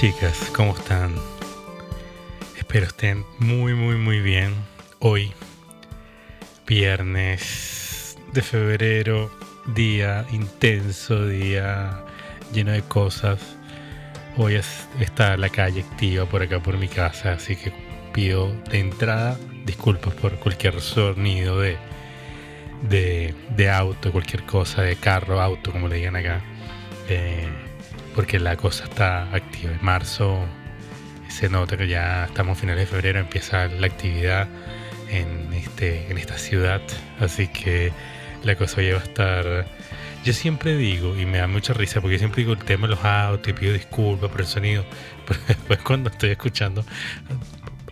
chicas, ¿cómo están? Espero estén muy, muy, muy bien. Hoy, viernes de febrero, día intenso, día lleno de cosas. Hoy está la calle activa por acá, por mi casa, así que pido de entrada disculpas por cualquier sonido de, de, de auto, cualquier cosa, de carro, auto, como le digan acá. Eh, porque la cosa está activa. En marzo se nota que ya estamos a finales de febrero, empieza la actividad en, este, en esta ciudad, así que la cosa ya va a estar... Yo siempre digo, y me da mucha risa, porque siempre digo el tema de los autos y pido disculpas por el sonido, pero después cuando estoy escuchando,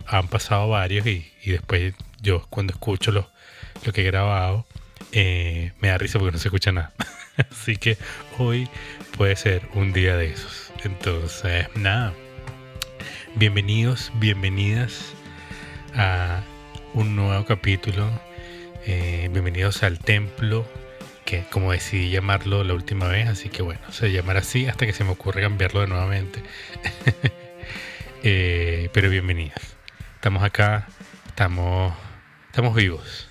han pasado varios y, después yo cuando escucho lo, lo que he grabado, eh, me da risa porque no se escucha nada. Así que hoy puede ser un día de esos. Entonces, nada. Bienvenidos, bienvenidas a un nuevo capítulo. Eh, bienvenidos al templo, que como decidí llamarlo la última vez, así que bueno, se llamará así hasta que se me ocurre cambiarlo de nuevamente. Eh, pero bienvenidas. Estamos acá, estamos, estamos vivos.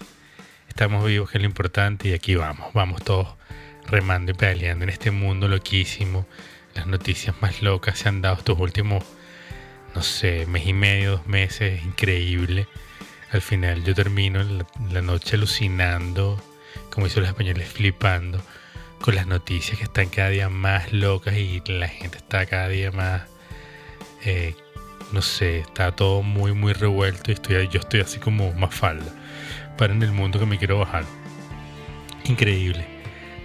Estamos vivos, que es lo importante, y aquí vamos, vamos todos remando y peleando en este mundo loquísimo. Las noticias más locas se han dado estos últimos, no sé, mes y medio, dos meses, increíble. Al final yo termino la, noche alucinando, como dicen los españoles, flipando con las noticias que están cada día más locas y la gente está cada día más, eh, no sé, está todo muy, muy revuelto y estoy, yo estoy así como más falda para en el mundo que me quiero bajar. Increíble.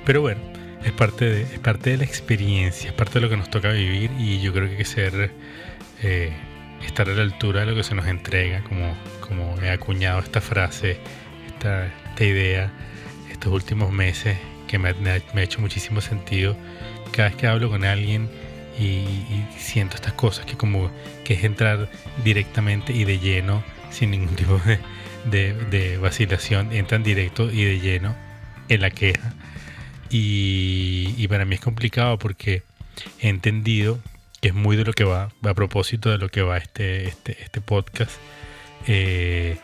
Pero bueno, es parte, de, es parte de la experiencia, es parte de lo que nos toca vivir y yo creo que hay que ser, eh, estar a la altura de lo que se nos entrega, como, como he acuñado esta frase, esta, esta idea estos últimos meses que me, ha hecho muchísimo sentido. Cada vez que hablo con alguien y, siento estas cosas, que como que es entrar directamente y de lleno, sin ningún tipo de, de, de vacilación, entran directo y de lleno en la queja y, para mí es complicado porque he entendido que es muy de lo que va, a propósito de lo que va este, este, este podcast, eh,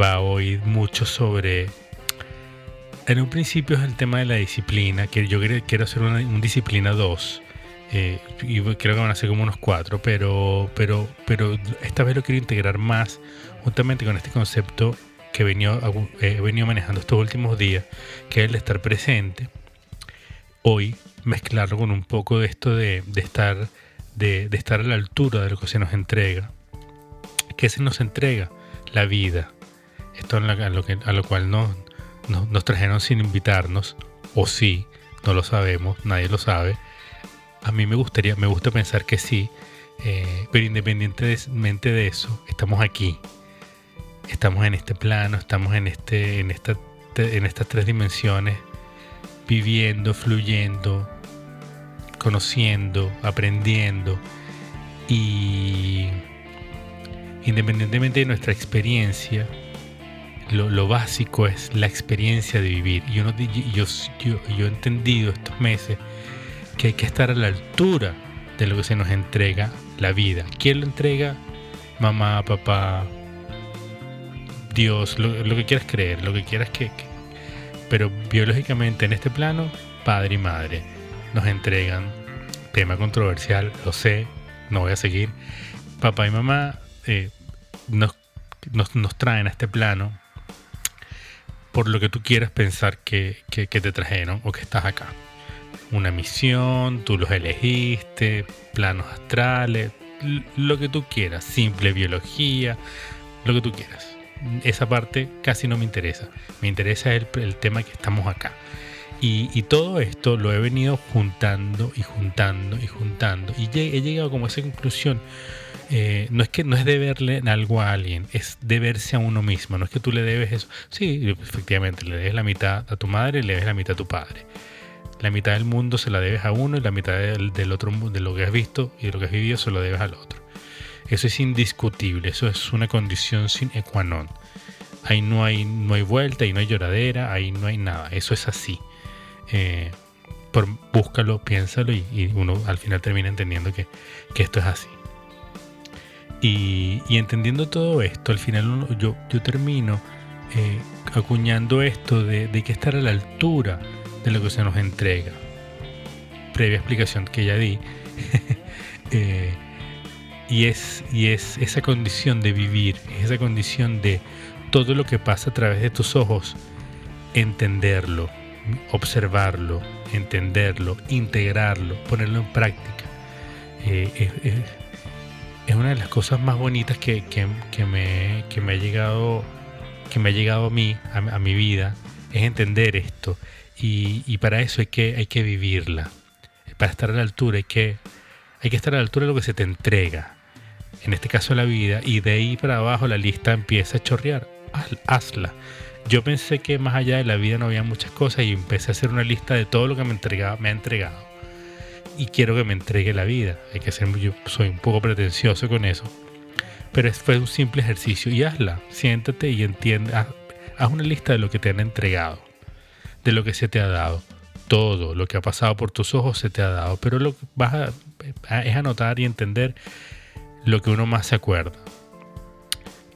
va a oír mucho sobre... En un principio es el tema de la disciplina, que yo quiero hacer una, disciplina 2. Eh, y creo que van a ser como unos 4, pero, pero, pero esta vez lo quiero integrar más justamente con este concepto que he venido, he venido manejando estos últimos días, que es el de estar presente hoy mezclarlo con un poco de esto de, estar, de, estar a la altura de lo que se nos entrega. ¿Qué se nos entrega? La vida. Esto a lo, que, a lo cual nos, nos, trajeron sin invitarnos, o sí, no lo sabemos, nadie lo sabe. A mí me gustaría, me gusta pensar que sí, eh, pero independientemente de eso, estamos aquí. Estamos en este plano, estamos en, este, en, esta, en estas tres dimensiones viviendo, fluyendo, conociendo, aprendiendo y independientemente de nuestra experiencia, lo, básico es la experiencia de vivir. Yo, no, yo, he entendido estos meses que hay que estar a la altura de lo que se nos entrega la vida. ¿Quién lo entrega? Mamá, papá, Dios, lo, que quieras creer, lo que quieras que, pero biológicamente en este plano, padre y madre nos entregan, tema controversial, lo sé, no voy a seguir, papá y mamá eh, nos, nos, traen a este plano por lo que tú quieras pensar que, que, te trajeron o que estás acá. Una misión, tú los elegiste, planos astrales, lo que tú quieras, simple biología, lo que tú quieras esa parte casi no me interesa. Me interesa el, tema que estamos acá. Y, todo esto lo he venido juntando y juntando y juntando. Y he llegado como a esa conclusión. Eh, no es que no es deberle algo a alguien, es deberse a uno mismo. No es que tú le debes eso. Sí, efectivamente, le debes la mitad a tu madre y le debes la mitad a tu padre. La mitad del mundo se la debes a uno y la mitad del, del otro de lo que has visto y de lo que has vivido se lo debes al otro. Eso es indiscutible, eso es una condición sin equanon. Ahí no hay, no hay vuelta, ahí no hay lloradera, ahí no hay nada, eso es así. Eh, por, búscalo, piénsalo y, uno al final termina entendiendo que, esto es así. Y, entendiendo todo esto, al final yo, yo termino eh, acuñando esto de, de que estar a la altura de lo que se nos entrega. Previa explicación que ya di. Eh, y, es, y es esa condición de vivir, esa condición de todo lo que pasa a través de tus ojos, entenderlo, observarlo, entenderlo, integrarlo, ponerlo en práctica. Eh, es, una de las cosas más bonitas que, me, me, ha llegado que me ha llegado a mí, a, a mi vida, es entender esto y, para eso hay que, hay que vivirla. Para estar a la altura hay que, hay que estar a la altura de lo que se te entrega. En este caso la vida. Y de ahí para abajo la lista empieza a chorrear. Hazla. Yo pensé que más allá de la vida no había muchas cosas y empecé a hacer una lista de todo lo que me, entregaba, me ha entregado. Y quiero que me entregue la vida. Hay que ser, yo soy un poco pretencioso con eso. Pero fue un simple ejercicio y hazla. Siéntate y entiende. haz una lista de lo que te han entregado de lo que se te ha dado. Todo lo que ha pasado por tus ojos se te ha dado, pero lo que vas a, es anotar y entender lo que uno más se acuerda.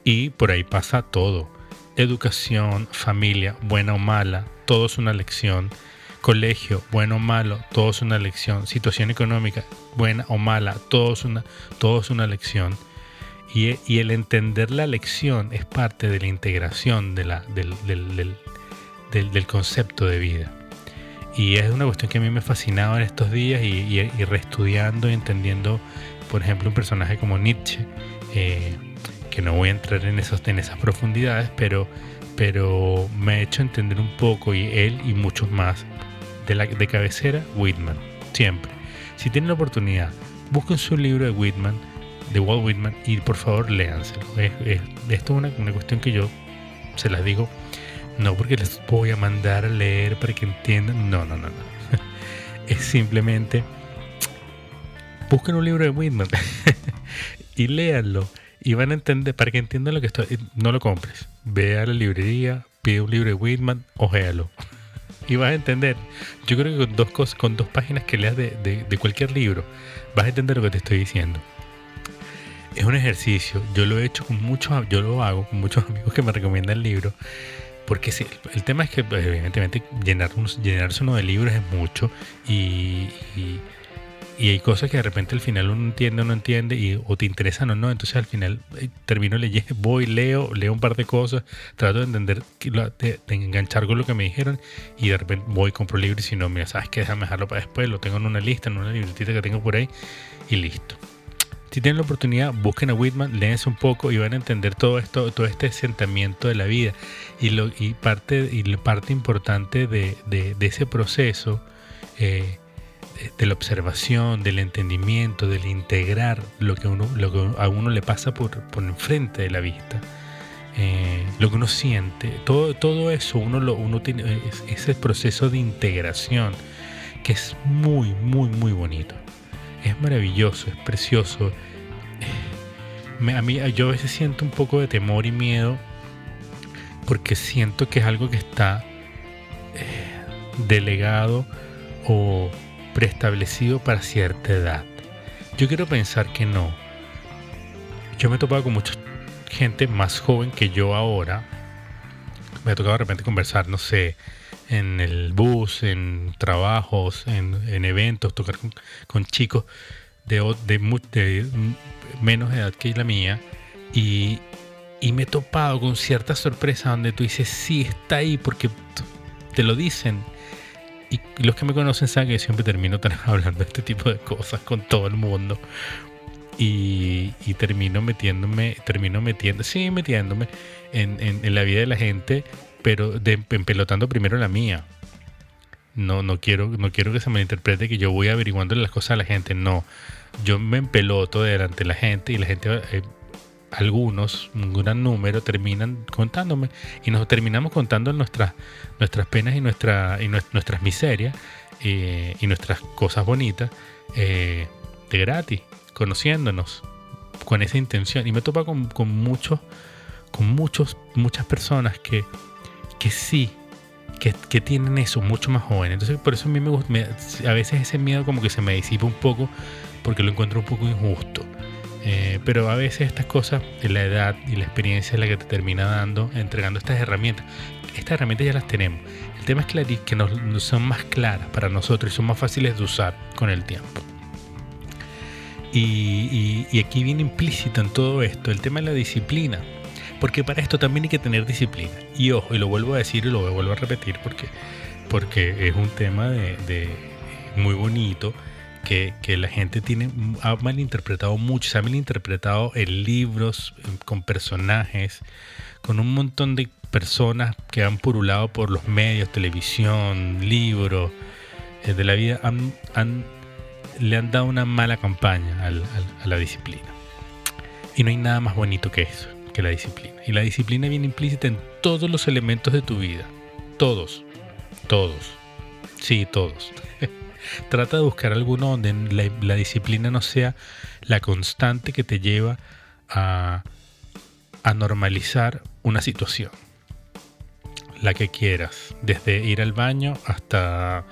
Y por ahí pasa todo. Educación, familia, buena o mala, todo es una lección. Colegio, bueno o malo, todo es una lección. Situación económica, buena o mala, todo es una, todo es una lección. Y, el entender la lección es parte de la integración del, concepto de vida. Y es una cuestión que a mí me ha fascinado en estos días y, reestudiando y entendiendo, por ejemplo, un personaje como Nietzsche, eh, que no voy a entrar en, esos, en esas profundidades, pero, pero me ha hecho entender un poco, y él y muchos más, de, la, de cabecera, Whitman, siempre. Si tienen la oportunidad, busquen su libro de Whitman, de Walt Whitman, y por favor léanselo. esto es una, una cuestión que yo se las digo no porque les voy a mandar a leer para que entiendan. No, no, no, no. Es simplemente busquen un libro de Whitman y léanlo. Y van a entender, para que entiendan lo que estoy. No lo compres. Ve a la librería, pide un libro de Whitman, ojéalo. Y vas a entender. Yo creo que con dos con dos páginas que leas de, de cualquier libro, vas a entender lo que te estoy diciendo es un ejercicio. Yo lo he hecho con muchos, yo lo hago con muchos amigos que me recomiendan el libro. Porque sí, el tema es que pues, evidentemente llenar llenarse uno de libros es mucho y, hay cosas que de repente al final uno entiende o no entiende y, o te interesan o no. Entonces al final eh, termino leyendo, voy, leo, leo un par de cosas, trato de entender, de, enganchar con lo que me dijeron y de repente voy, compro libros y si no, mira, sabes que déjame dejarlo para después, lo tengo en una lista, en una libretita que tengo por ahí y listo si tienen la oportunidad, busquen a Whitman, léense un poco y van a entender todo esto, todo este asentamiento de la vida. Y, lo, y, parte, y parte importante de, ese proceso, eh, de la observación, del entendimiento, del integrar lo que, uno, lo que a uno le pasa por, por enfrente de la vista. Eh, lo que uno siente, todo, todo eso uno, lo, uno tiene ese proceso de integración que es muy, muy, muy bonito es maravilloso, es precioso. a mí, yo a veces siento un poco de temor y miedo porque siento que es algo que está eh, delegado o preestablecido para cierta edad. Yo quiero pensar que no. Yo me he topado con mucha gente más joven que yo ahora. Me ha tocado de repente conversar, no sé, en el bus, en trabajos, en, eventos, tocar con, chicos de, menos edad que la mía y, me he topado con cierta sorpresa donde tú dices, sí, está ahí porque te lo dicen. Y los que me conocen saben que siempre termino hablando de este tipo de cosas con todo el mundo. Y, termino metiéndome, termino metiendo, sí, metiéndome en, en, la vida de la gente pero empelotando primero la mía. No, no quiero, no quiero que se me interprete que yo voy averiguando las cosas a la gente. No, yo me empeloto delante de la gente y la gente, eh, algunos, un gran número, terminan contándome y nos terminamos contando nuestras, nuestras penas y, nuestra, y nuestras miserias eh, y nuestras cosas bonitas eh, de gratis, conociéndonos con esa intención. Y me topa con, con muchos, con muchos, muchas personas que que sí, que, tienen eso mucho más jóvenes. Entonces, por eso a mí me gusta, a veces ese miedo como que se me disipa un poco porque lo encuentro un poco injusto. Eh, pero a veces estas cosas, la edad y la experiencia es la que te termina dando, entregando estas herramientas. Estas herramientas ya las tenemos. El tema es que, nos, son más claras para nosotros y son más fáciles de usar con el tiempo. Y, y, aquí viene implícito en todo esto el tema de la disciplina. Porque para esto también hay que tener disciplina. Y ojo, y lo vuelvo a decir y lo vuelvo a repetir porque, porque es un tema de, muy bonito que, la gente tiene, ha malinterpretado mucho, se ha malinterpretado en libros, con personajes, con un montón de personas que han purulado por los medios, televisión, libros eh, de la vida, han, le han dado una mala campaña a la disciplina. Y no hay nada más bonito que eso que la disciplina. Y la disciplina viene implícita en todos los elementos de tu vida. Todos. Todos. Sí, todos. Trata de buscar alguno donde la, disciplina no sea la constante que te lleva a, normalizar una situación. La que quieras. Desde ir al baño hasta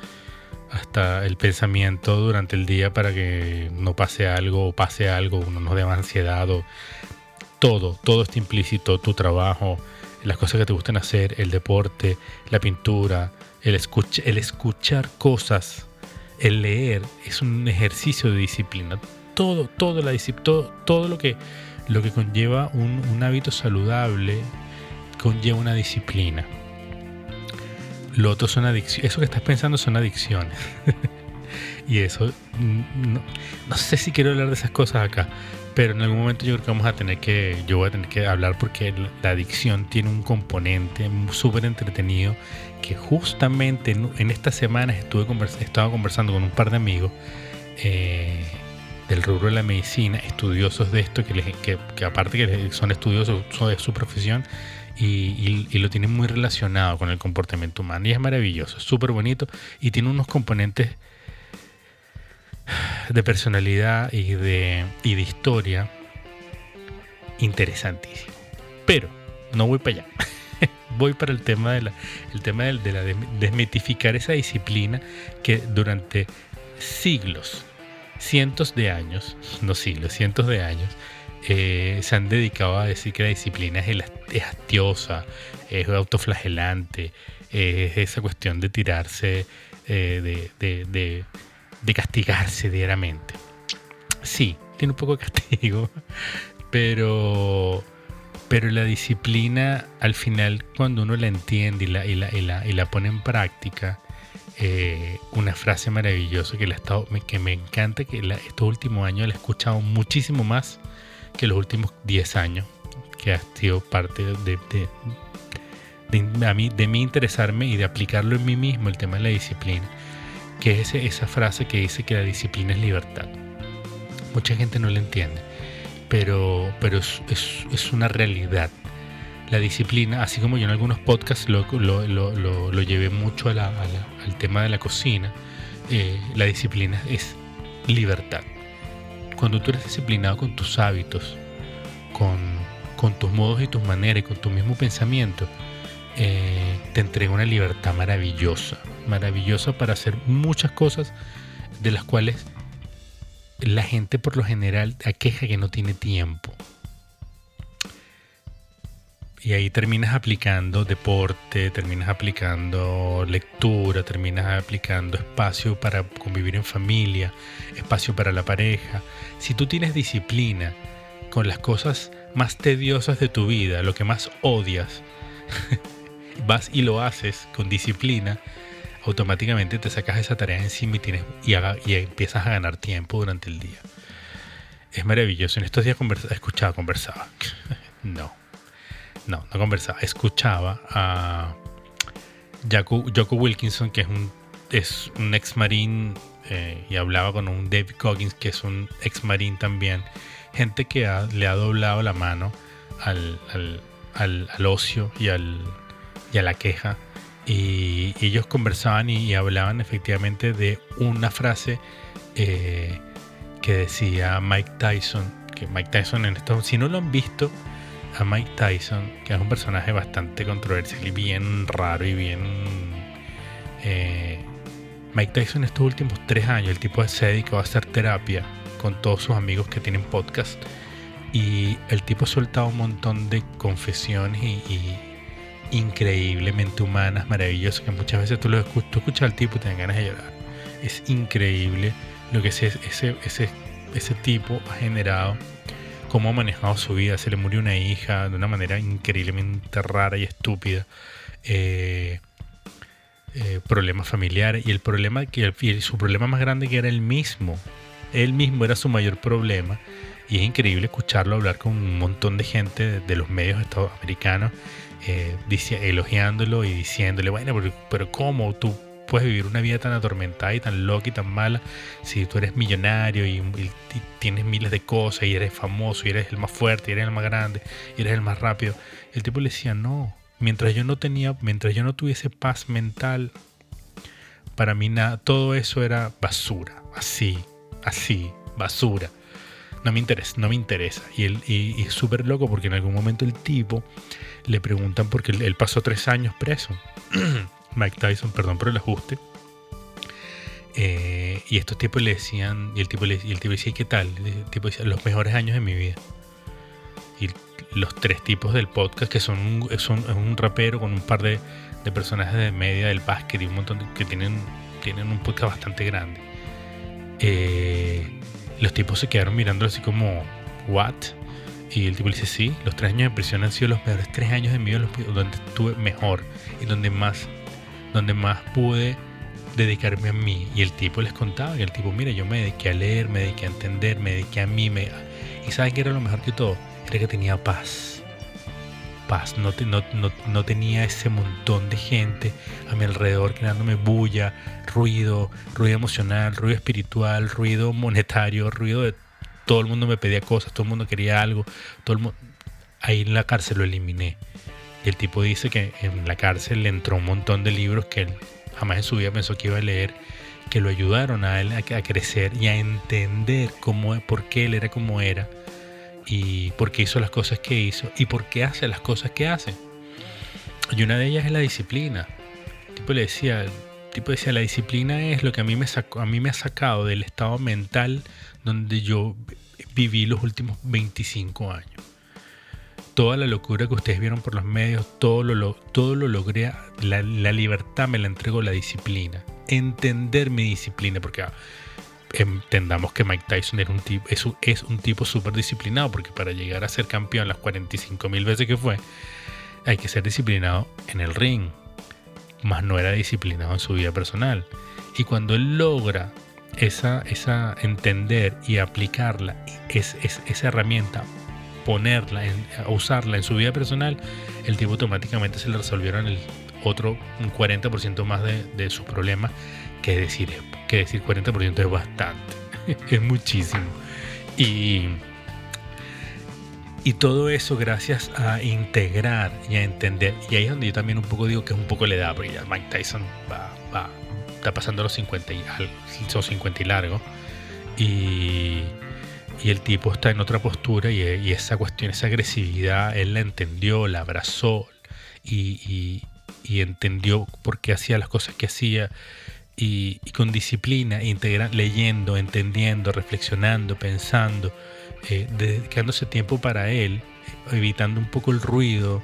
hasta el pensamiento durante el día para que no pase algo o pase algo, uno no dé ansiedad o todo, todo está implícito, tu trabajo, las cosas que te gustan hacer, el deporte, la pintura, el escuchar cosas, el leer, es un ejercicio de disciplina. Todo, todo, la, todo, todo lo, que, lo que conlleva un, hábito saludable conlleva una disciplina. Lo otro son adicciones. Eso que estás pensando son adicciones. y eso, no, sé si quiero hablar de esas cosas acá, pero en algún momento yo creo que vamos a tener que, yo voy a tener que hablar porque la adicción tiene un componente súper entretenido que justamente en, estas semanas estuve estaba conversando con un par de amigos eh, del rubro de la medicina, estudiosos de esto, que, que, aparte que son estudiosos de su profesión y, y, lo tienen muy relacionado con el comportamiento humano y es maravilloso, es súper bonito y tiene unos componentes de personalidad y de, y de historia interesantísimo. Pero no voy para allá. voy para el tema de la, el tema de, la desmitificar esa disciplina que durante siglos, cientos de años, no siglos, cientos de años, eh, se han dedicado a decir que la disciplina es, es hastiosa, es autoflagelante, es esa cuestión de tirarse eh, de de castigarse diariamente. Sí, tiene un poco de castigo, pero, pero la disciplina al final cuando uno la entiende y la, y la, y la, pone en práctica, eh, una frase maravillosa que, la estado, que me encanta, que estos últimos años la he escuchado muchísimo más que los últimos 10 años, que ha sido parte de, de, de, a mí, de mí interesarme y de aplicarlo en mí mismo, el tema de la disciplina que es esa frase que dice que la disciplina es libertad. Mucha gente no la entiende, pero, pero es, es, una realidad. La disciplina, así como yo en algunos podcasts lo, lo, lo, lo llevé mucho al tema de la cocina, eh, la disciplina es libertad. Cuando tú eres disciplinado con tus hábitos, con, con tus modos y tus maneras con tu mismo pensamiento, eh, te entrega una libertad maravillosa, maravillosa para hacer muchas cosas de las cuales la gente por lo general aqueja que no tiene tiempo. Y ahí terminas aplicando deporte, terminas aplicando lectura, terminas aplicando espacio para convivir en familia, espacio para la pareja. Si tú tienes disciplina con las cosas más tediosas de tu vida, lo que más odias, vas y lo haces con disciplina, automáticamente te sacas esa tarea encima y, tienes, y, empiezas a ganar tiempo durante el día. Es maravilloso. En estos días escuchaba, conversaba. no, no, no conversaba. Escuchaba a Joko, Wilkinson, que es un, es un ex marín, eh, y hablaba con un David Coggins, que es un ex marín también. Gente que le ha doblado la mano al, al ocio y al, y a la queja. Y, ellos conversaban y, hablaban efectivamente de una frase eh, que decía Mike Tyson, que Mike Tyson en esto, si no lo han visto, a Mike Tyson, que es un personaje bastante controversial y bien raro y bien Eh, Mike Tyson estos últimos tres años, el tipo se ha dedicado a hacer terapia con todos sus amigos que tienen podcast y el tipo ha soltado un montón de confesiones y, increíblemente humanas, maravillosas, que muchas veces tú lo escuchas, tú escuchas al tipo y te dan ganas de llorar. Es increíble lo que ese, ese, ese, ese tipo ha generado, cómo ha manejado su vida. Se le murió una hija de una manera increíblemente rara y estúpida. Eh, eh, problemas familiares y el problema que su problema más grande que era el mismo él mismo era su mayor problema y es increíble escucharlo hablar con un montón de gente de, los medios estadounidenses eh, elogiándolo y diciéndole bueno pero, pero cómo tú puedes vivir una vida tan atormentada y tan loca y tan mala si tú eres millonario y, tienes miles de cosas y eres famoso y eres el más fuerte eres el más grande y eres el más rápido el tipo le decía no mientras yo no tenía, mientras yo no tuviese paz mental, para mí nada, todo eso era basura, así, así, basura. No me interesa, no me interesa. Y, él, y, es súper loco porque en algún momento el tipo le preguntan porque él, pasó tres años preso. Mike Tyson, perdón por el ajuste. Eh, y estos tipos le decían, y el tipo, le, y el tipo decía, ¿qué tal? El tipo decía, los mejores años de mi vida. Y los tres tipos del podcast, que son un, son, un rapero con un par de, de, personajes de media del básquet y un montón de, que tienen, tienen un podcast bastante grande. Eh, los tipos se quedaron mirando así como, ¿what? Y el tipo dice, sí, los tres años de prisión han sido los mejores tres años de mi vida donde estuve mejor y donde más, donde más pude dedicarme a mí. Y el tipo les contaba que el tipo, mira, yo me dediqué a leer, me dediqué a entender, me dediqué a mí. Me... Y ¿saben qué era lo mejor que todo? que tenía paz. Paz, no, tenía ese montón de gente a mi alrededor creándome bulla, ruido, ruido emocional, ruido espiritual, ruido monetario, ruido de todo el mundo me pedía cosas, todo el mundo quería algo, todo el ahí en la cárcel lo eliminé. Y el tipo dice que en la cárcel le entró un montón de libros que él jamás en su vida pensó que iba a leer, que lo ayudaron a él a, crecer y a entender cómo, por qué él era como era y por qué hizo las cosas que hizo y por qué hace las cosas que hace. Y una de ellas es la disciplina. El tipo le decía, tipo decía, la disciplina es lo que a mí me a mí me ha sacado del estado mental donde yo viví los últimos 25 años. Toda la locura que ustedes vieron por los medios, todo lo, todo lo logré, la, la libertad me la entregó la disciplina. Entender mi disciplina, porque ah, entendamos que Mike Tyson es, un, es tipo súper disciplinado, porque para llegar a ser campeón las 45 mil veces que fue, hay que ser disciplinado en el ring, más no era disciplinado en su vida personal. Y cuando él logra esa, entender y aplicarla, es, esa herramienta, ponerla, usarla en su vida personal, el tipo automáticamente se le resolvieron el otro un 40% más de, de sus problemas que decir, que decir 40% es bastante, es muchísimo. Y, y todo eso gracias a integrar y a entender. Y ahí es donde yo también un poco digo que es un poco la edad, porque ya Mike Tyson va, va, está pasando los 50 y, son 50 y largo. Y, y el tipo está en otra postura y, y, esa cuestión, esa agresividad, él la entendió, la abrazó y, y, y entendió por qué hacía las cosas que hacía y, con disciplina, integra, leyendo, entendiendo, reflexionando, pensando, eh, dedicándose tiempo para él, evitando un poco el ruido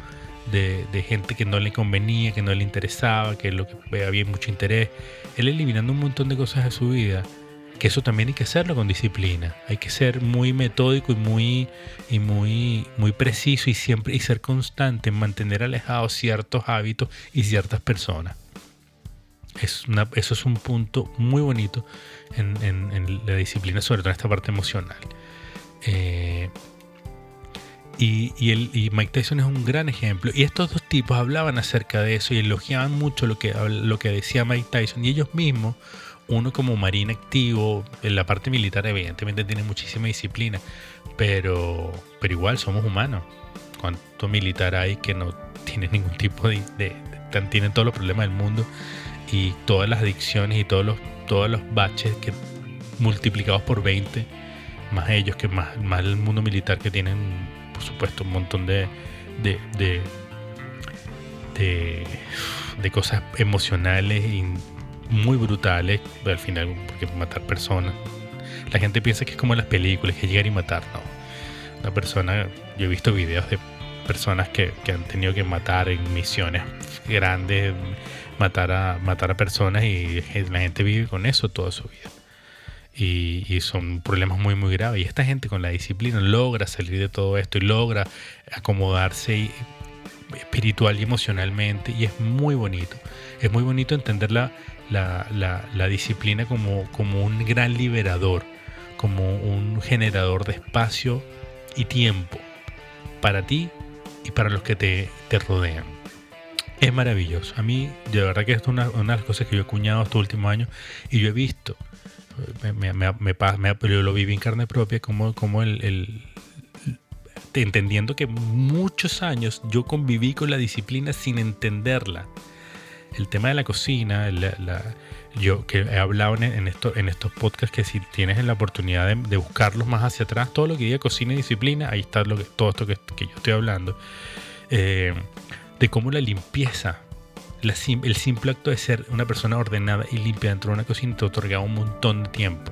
de, gente que no le convenía, que no le interesaba, que lo que había mucho interés, él eliminando un montón de cosas de su vida, que eso también hay que hacerlo con disciplina, hay que ser muy metódico y muy, y muy, muy preciso y siempre y ser constante en mantener alejados ciertos hábitos y ciertas personas eso es un punto muy bonito en, la disciplina, sobre todo en esta parte emocional. Eh, y, Mike Tyson es un gran ejemplo. Y estos dos tipos hablaban acerca de eso y elogiaban mucho lo que, lo que decía Mike Tyson. Y ellos mismos, uno como marín activo, en la parte militar evidentemente tiene muchísima disciplina, pero, pero igual somos humanos. ¿Cuánto militar hay que no tiene ningún tipo de, de, de tienen todos los problemas del mundo y todas las adicciones y todos los, todos los baches que multiplicados por 20, más ellos que más, más el mundo militar que tienen, por supuesto, un montón de, de, de, cosas emocionales y muy brutales, al final, porque matar personas. La gente piensa que es como en las películas, que llegar y matar, no. Una persona, yo he visto videos de personas que, que han tenido que matar en misiones grandes, matar a, matar a personas y la gente vive con eso toda su vida. Y, son problemas muy muy graves. Y esta gente con la disciplina logra salir de todo esto y logra acomodarse espiritual y emocionalmente. Y es muy bonito. Es muy bonito entender la, la, disciplina como, como un gran liberador, como un generador de espacio y tiempo para ti y para los que te, te rodean. Es maravilloso. A mí, de verdad que esto es una, una de las cosas que yo he cuñado estos últimos años y yo he visto, me, me, me, yo lo viví en carne propia, como, como el, entendiendo que muchos años yo conviví con la disciplina sin entenderla. El tema de la cocina, yo que he hablado en, esto, en estos podcasts que si tienes la oportunidad de, buscarlos más hacia atrás, todo lo que diga cocina y disciplina, ahí está todo esto que, yo estoy hablando, eh, de cómo la limpieza, el simple acto de ser una persona ordenada y limpia dentro de una cocina te otorgaba un montón de tiempo.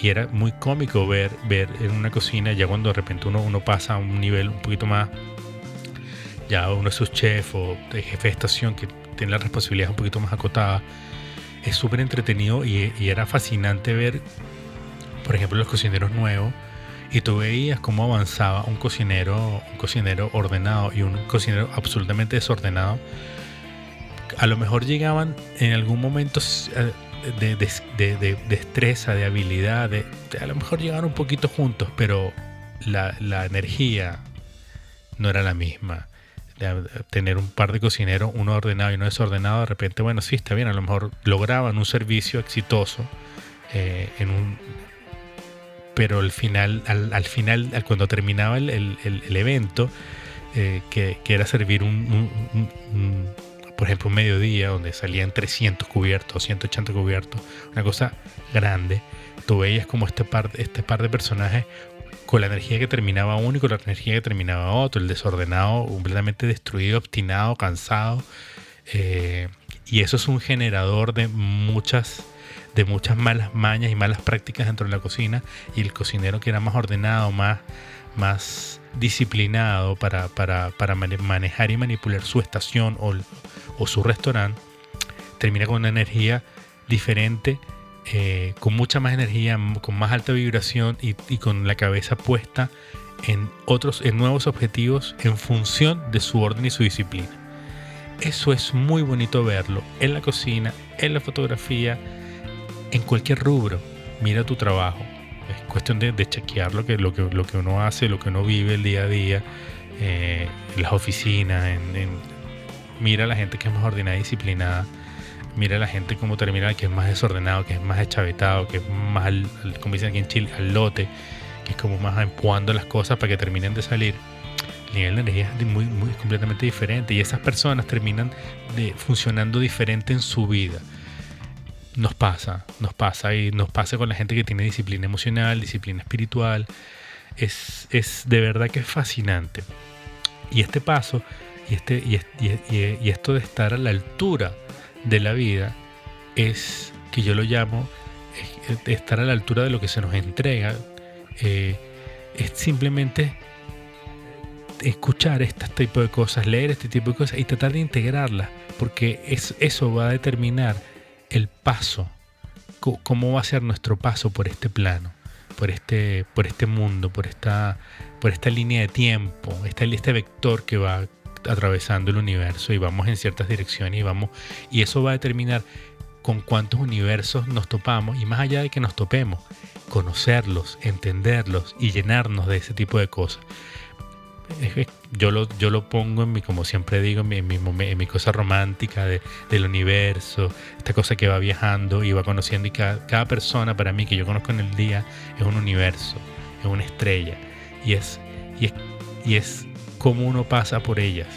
Y era muy cómico ver, ver en una cocina, ya cuando de repente uno, pasa a un nivel un poquito más, ya uno es su chef o de jefe de estación, que tiene la responsabilidad un poquito más acotada, es súper entretenido y, era fascinante ver, por ejemplo, los cocineros nuevos y tú veías cómo avanzaba un cocinero, un cocinero ordenado y un cocinero absolutamente desordenado. A lo mejor llegaban en algún momento eh, de, de, destreza, de habilidad, de, a lo mejor llegaban un poquito juntos, pero la, la energía no era la misma tener un par de cocineros, uno ordenado y uno desordenado, de repente, bueno, sí, está bien, a lo mejor lograban un servicio exitoso eh, en un... Pero al final, al, final, cuando terminaba el, evento, eh, que, era servir un, por ejemplo, un mediodía donde salían 300 cubiertos, 180 cubiertos, una cosa grande, tú veías como este par, este par de personajes con la energía que terminaba uno y con la energía que terminaba otro, el desordenado, completamente destruido, obstinado, cansado. Eh, y eso es un generador de muchas, de muchas malas mañas y malas prácticas dentro de la cocina. Y el cocinero que era más ordenado, más, más disciplinado para, para, para manejar y manipular su estación o, o su restaurante, termina con una energía diferente eh, con mucha más energía, con más alta vibración y, con la cabeza puesta en otros, en nuevos objetivos en función de su orden y su disciplina. Eso es muy bonito verlo en la cocina, en la fotografía, en cualquier rubro. Mira tu trabajo. Es cuestión de, chequear lo que, lo, que, lo que uno hace, lo que uno vive el día a día, eh, en las oficinas, mira a la gente que es más ordenada y disciplinada mira la gente cómo termina, que es más desordenado, que es más echavetado, que es más, como dicen aquí en Chile, al lote, que es como más empuando las cosas para que terminen de salir. El nivel de energía es muy, completamente diferente y esas personas terminan funcionando diferente en su vida. Nos pasa, nos pasa y nos pasa con la gente que tiene disciplina emocional, disciplina espiritual. Es, es de verdad que es fascinante. Y este paso y, este, y, esto de estar a la altura de la vida es que yo lo llamo estar a la altura de lo que se nos entrega. Eh, es simplemente escuchar este tipo de cosas, leer este tipo de cosas y tratar de integrarlas, porque es, eso va a determinar el paso, cómo va a ser nuestro paso por este plano, por este, por este mundo, por esta, por esta línea de tiempo, este, este vector que va atravesando el universo y vamos en ciertas direcciones y vamos y eso va a determinar con cuántos universos nos topamos y más allá de que nos topemos, conocerlos, entenderlos y llenarnos de ese tipo de cosas. Yo lo, yo lo pongo en mi, como siempre digo, en mi, en mi, cosa romántica del universo, esta cosa que va viajando y va conociendo y cada, cada persona para mí que yo conozco en el día es un universo, es una estrella y es, y es, y es cómo uno pasa por ellas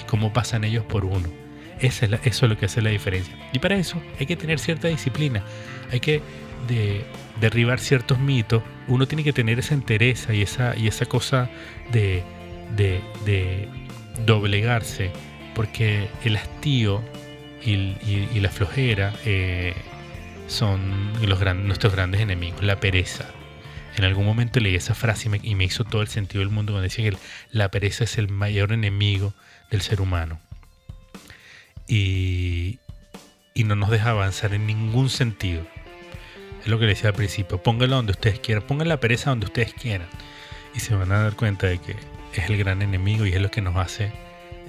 y cómo pasan ellos por uno. eso es lo que hace la diferencia. Y para eso hay que tener cierta disciplina, hay que derribar ciertos mitos, uno tiene que tener esa entereza y esa, y esa cosa de, de, doblegarse, porque el hastío y, la flojera eh, son nuestros grandes enemigos, la pereza. En algún momento leí esa frase y me, hizo todo el sentido del mundo cuando decía que la pereza es el mayor enemigo del ser humano. Y, no nos deja avanzar en ningún sentido. Es lo que le decía al principio. Póngalo donde ustedes quieran. Pongan la pereza donde ustedes quieran. Y se van a dar cuenta de que es el gran enemigo y es lo que nos hace.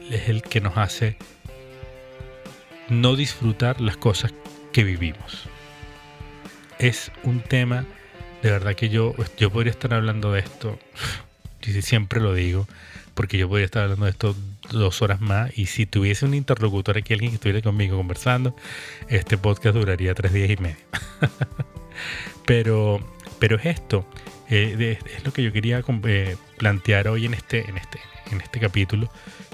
Es el que nos hace no disfrutar las cosas que vivimos. Es un tema, de verdad que yo, yo podría estar hablando de esto, y siempre lo digo, porque yo podría estar hablando de esto dos horas más y si tuviese un interlocutor aquí, alguien que estuviera conmigo conversando, este podcast duraría tres días y medio. pero, pero es esto, eh, es lo que yo quería eh, plantear hoy en este, en este, en este capítulo,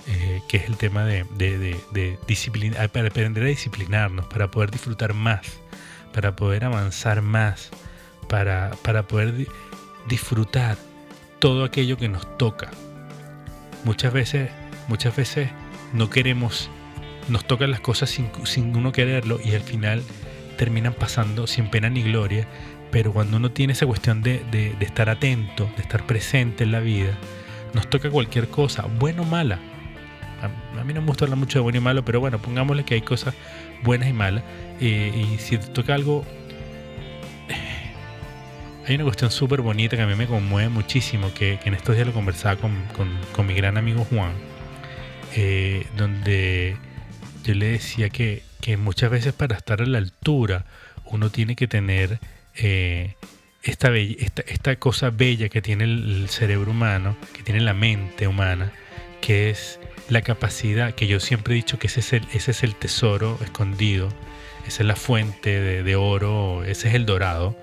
eh, que es el tema de, disciplina, aprender a disciplinarnos, para poder disfrutar más, para poder avanzar más, para, para poder disfrutar todo aquello que nos toca. Muchas veces, muchas veces no queremos, nos tocan las cosas sin, sin uno quererlo y al final terminan pasando sin pena ni gloria, pero cuando uno tiene esa cuestión de, estar atento, de estar presente en la vida, nos toca cualquier cosa, bueno o mala, a, mí no me gusta hablar mucho de bueno y malo, pero bueno, pongámosle que hay cosas buenas y malas. Eh, y si te toca algo... Hay una cuestión súper bonita que a mí me conmueve muchísimo, que, en estos días lo conversaba con, mi gran amigo Juan, eh, donde yo le decía que, muchas veces para estar a la altura uno tiene que tener esta, esta, cosa bella que tiene el, cerebro humano, que tiene la mente humana, que es la capacidad, que yo siempre he dicho que ese es el, ese tesoro escondido, esa es la fuente de, oro, ese es el dorado,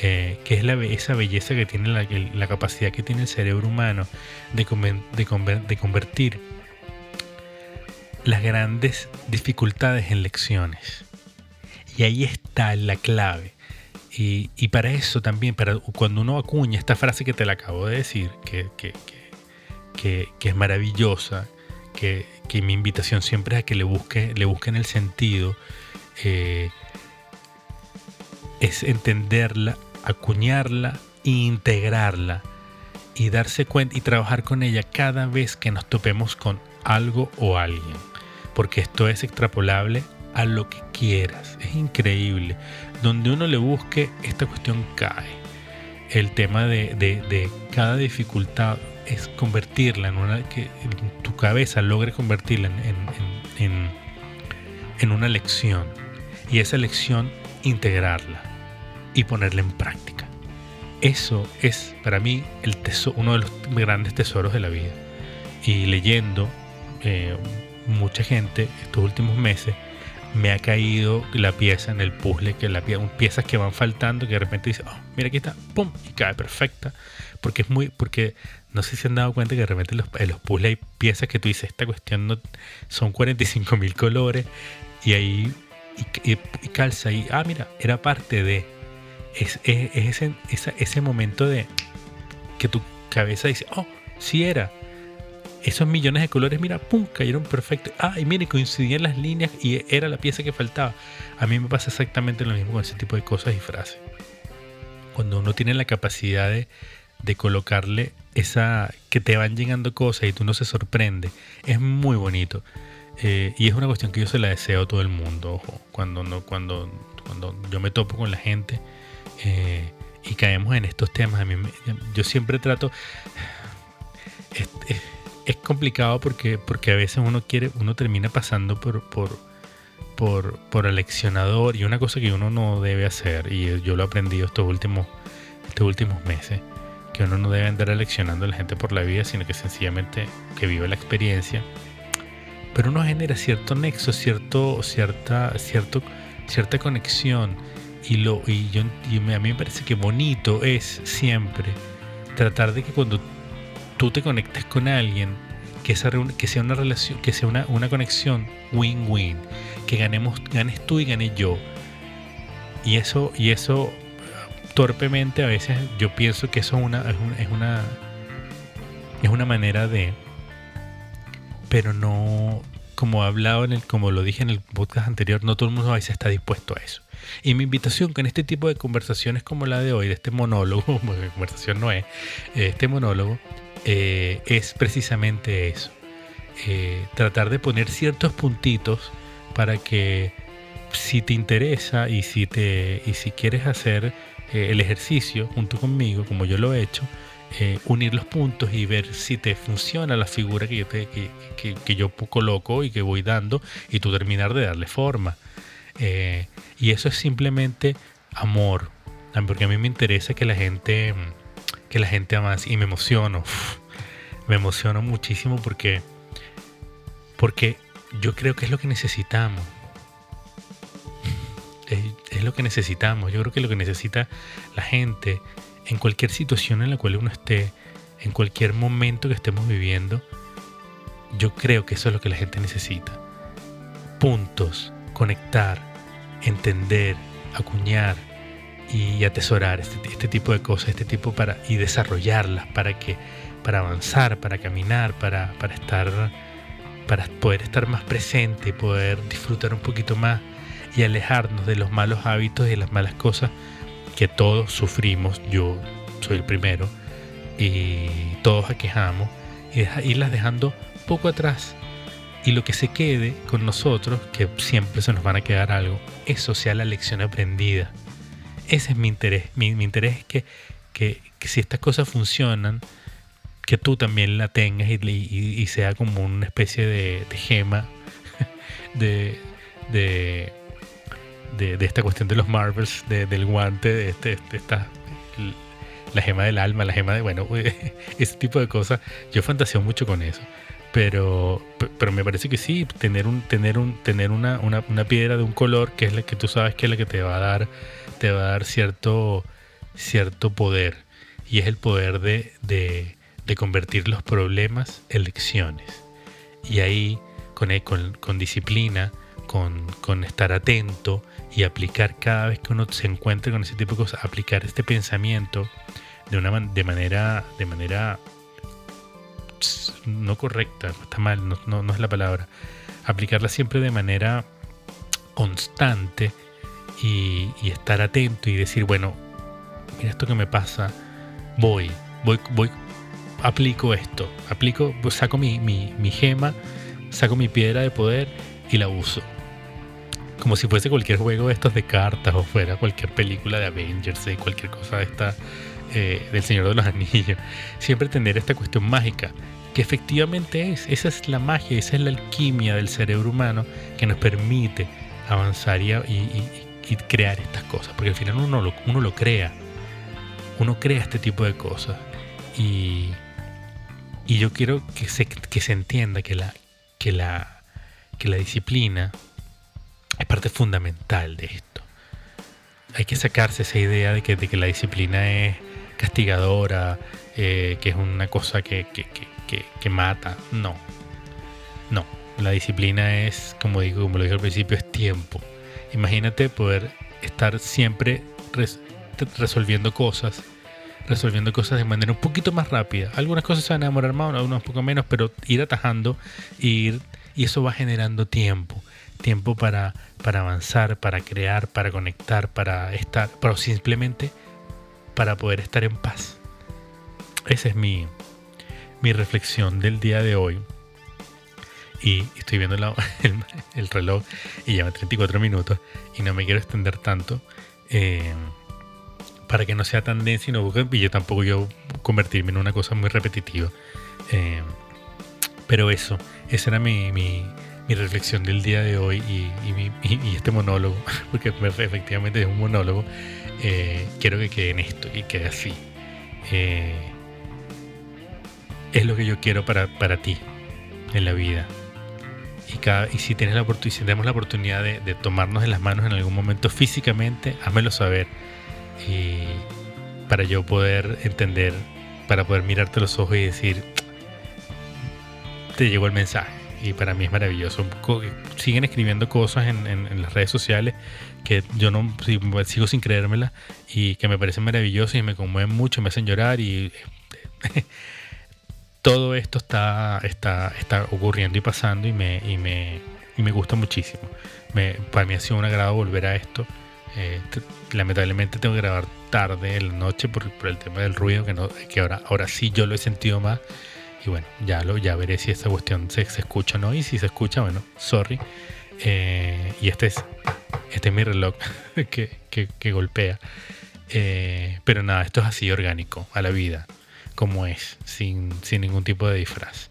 eh, que es esa belleza que tiene la, capacidad que tiene el cerebro humano de, convertir las grandes dificultades en lecciones. Y ahí está la clave. Y, para eso también, para cuando uno acuña esta frase que te la acabo de decir, que, que, que, es maravillosa, que, mi invitación siempre es a que le, busque, le busquen el sentido, eh, es entenderla, acuñarla e integrarla y darse cuenta y trabajar con ella cada vez que nos topemos con algo o alguien. Porque esto es extrapolable a lo que quieras. Es increíble. Donde uno le busque, esta cuestión cae. El tema de, de cada dificultad es convertirla en una que tu cabeza logre convertirla en, en, una lección y esa lección integrarla y ponerla en práctica. Eso es para mí el tesoro, uno de los grandes tesoros de la vida. Y leyendo eh, mucha gente estos últimos meses me ha caído la pieza en el puzzle, que la piezas que van faltando, que de repente dice, oh, mira aquí está, pum, y cae perfecta, porque es muy, porque no sé si han dado cuenta que de repente los, en los puzzles hay piezas que tú dices, esta cuestión no, son 45 mil colores y ahí y, calza y, ah, mira, era parte de, es, ese, ese momento de que tu cabeza dice, oh, sí era. Esos millones de colores, mira, pum, cayeron perfecto. Ah, y mire, coincidían las líneas y era la pieza que faltaba. A mí me pasa exactamente lo mismo con ese tipo de cosas y frases. Cuando uno tiene la capacidad de, de colocarle esa que te van llegando cosas y tú no se sorprende. Es muy bonito. Eh, y es una cuestión que yo se la deseo a todo el mundo. Ojo, cuando, no, cuando, cuando yo me topo con la gente eh, y caemos en estos temas, a mí yo siempre trato. Es, complicado porque, porque a veces uno quiere, uno termina pasando por, por, por, por aleccionador y una cosa que uno no debe hacer, y yo lo he aprendido estos últimos, estos últimos meses, que uno no debe andar eleccionando a la gente por la vida, sino que sencillamente que vive la experiencia. Pero uno genera cierto nexo, cierto, cierta, cierto, cierta conexión. Y, lo, y, yo, y a mí me parece que bonito es siempre tratar de que cuando tú te conectes con alguien, que, esa, que sea una relación, que sea una, una conexión win-win, que ganemos, ganes tú y gane yo. Y eso, y eso torpemente a veces yo pienso que eso es una, es una, es una, manera de, pero no, como he hablado en el, como lo dije en el podcast anterior, no todo el mundo a veces está dispuesto a eso. Y mi invitación con este tipo de conversaciones como la de hoy, de este monólogo, porque conversación no es, eh, este monólogo, eh, es precisamente eso. Eh, tratar de poner ciertos puntitos para que si te interesa y si, te, y si quieres hacer el ejercicio junto conmigo, como yo lo he hecho, unir los puntos y ver si te funciona la figura que yo, te, que, que yo coloco y que voy dando y tú terminar de darle forma. Eh, y eso es simplemente amor. Porque a mí me interesa que la gente, que la gente avance. Y me emociono. me emociono muchísimo porque, porque yo creo que es lo que necesitamos. Es, es, lo que necesitamos. Yo creo que lo que necesita la gente en cualquier situación en la cual uno esté, en cualquier momento que estemos viviendo, yo creo que eso es lo que la gente necesita. Puntos conectar, entender, acuñar y atesorar este, este, tipo de cosas, este tipo para y desarrollarlas para que para avanzar, para caminar, para, para estar para poder estar más presente poder disfrutar un poquito más y alejarnos de los malos hábitos y de las malas cosas que todos sufrimos, yo soy el primero, y todos aquejamos, y irlas dejando poco atrás y lo que se quede con nosotros, que siempre se nos van a quedar algo, eso sea la lección aprendida. Ese es mi interés. Mi, interés es que, que, si estas cosas funcionan, que tú también la tengas y, sea como una especie de, gema de, de, de, esta cuestión de los Marvels, del guante, de, este, esta, la gema del alma, la gema de, bueno, ese tipo de cosas. Yo fantaseo mucho con eso. Pero, pero me parece que sí, tener un, tener un, tener una, una, una, piedra de un color que es la que tú sabes que es la que te va a dar, te va a dar cierto, cierto poder. Y es el poder de, de, convertir los problemas en lecciones. Y ahí, con, con, con disciplina, con, con, estar atento y aplicar cada vez que uno se encuentre con ese tipo de cosas, aplicar este pensamiento de una de manera, de manera no correcta, está mal, no, no, es la palabra. Aplicarla siempre de manera constante y, estar atento y decir, bueno, mira esto que me pasa, voy, voy, voy, aplico esto, aplico, pues saco mi, mi, mi gema, saco mi piedra de poder y la uso. Como si fuese cualquier juego de estos de cartas o fuera cualquier película de Avengers y cualquier cosa de esta eh, del Señor de los Anillos. Siempre tener esta cuestión mágica que efectivamente es. Esa es la magia, esa es la alquimia del cerebro humano que nos permite avanzar y, crear estas cosas. Porque al final uno lo, uno lo crea. Uno crea este tipo de cosas. Y, y yo quiero que se, que se entienda que la, que, la, que la disciplina es parte fundamental de esto. Hay que sacarse esa idea de que, de que la disciplina es castigadora, eh, que es una cosa que, que, que, mata. No. No. La disciplina es, como digo, como lo dije al principio, es tiempo. Imagínate poder estar siempre resolviendo cosas, resolviendo cosas de manera un poquito más rápida. Algunas cosas se van a demorar más, algunas un poco menos, pero ir atajando ir, y eso va generando tiempo. Tiempo para, para avanzar, para crear, para conectar, para estar, pero simplemente para poder estar en paz. Esa es mi, mi reflexión del día de hoy. Y estoy viendo el, reloj y lleva 34 minutos y no me quiero extender tanto eh, para que no sea tan denso y, no, y yo tampoco yo convertirme en una cosa muy repetitiva. Eh, pero eso, esa era mi, mi, reflexión del día de hoy y, este monólogo, porque efectivamente es un monólogo, eh, quiero que quede en esto y quede así es lo que yo quiero para, para ti en la vida. Y, cada, y si tienes la oportunidad, si tenemos la oportunidad de, de, tomarnos en las manos en algún momento físicamente, házmelo saber. Y para yo poder entender, para poder mirarte los ojos y decir, te llegó el mensaje. Y para mí es maravilloso. Siguen escribiendo cosas en, en, en las redes sociales que yo no sigo sin creérmela y que me parecen maravillosas y me conmueven mucho, me hacen llorar y todo esto está, está, está ocurriendo y pasando y me, y me, y me gusta muchísimo. Me, para mí ha sido un agrado volver a esto. Eh, lamentablemente tengo que grabar tarde en la noche por, por, el tema del ruido, que, no, que ahora, ahora sí yo lo he sentido más. Y bueno, ya, lo, ya veré si esta cuestión se, se escucha o no. Y si se escucha, bueno, sorry. Eh, y este es, este es mi reloj que, que, golpea. Eh, pero nada, esto es así orgánico, a la vida, como es, sin, sin ningún tipo de disfraz.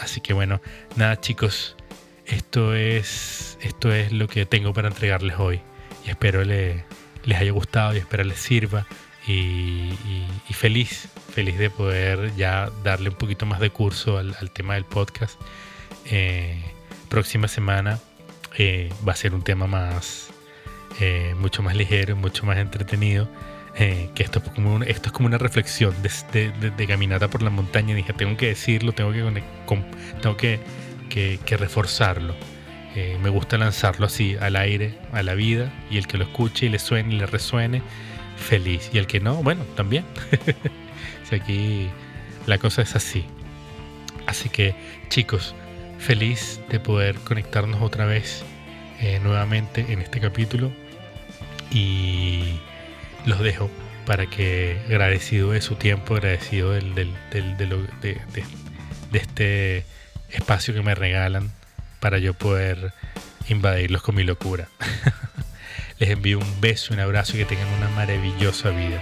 Así que bueno, nada chicos, esto es, esto es lo que tengo para entregarles hoy. Y espero le, les haya gustado y espero les sirva. Y, y, feliz, feliz de poder ya darle un poquito más de curso al, al tema del podcast. Eh, próxima semana eh, va a ser un tema más, eh, mucho más ligero, mucho más entretenido. Eh, que esto es, como una, reflexión de, de, de, caminata por la montaña. Dije, tengo que decirlo, tengo que, tengo que, que, que reforzarlo. Eh, me gusta lanzarlo así al aire, a la vida, y el que lo escuche y le suene y le resuene, feliz. Y el que no, bueno, también. sea, aquí la cosa es así. Así que, chicos, feliz de poder conectarnos otra vez eh, nuevamente en este capítulo. Y los dejo para que agradecido de su tiempo, agradecido del, del, del, de, de, este espacio que me regalan para yo poder invadirlos con mi locura. Les envío un beso, un abrazo y que tengan una maravillosa vida.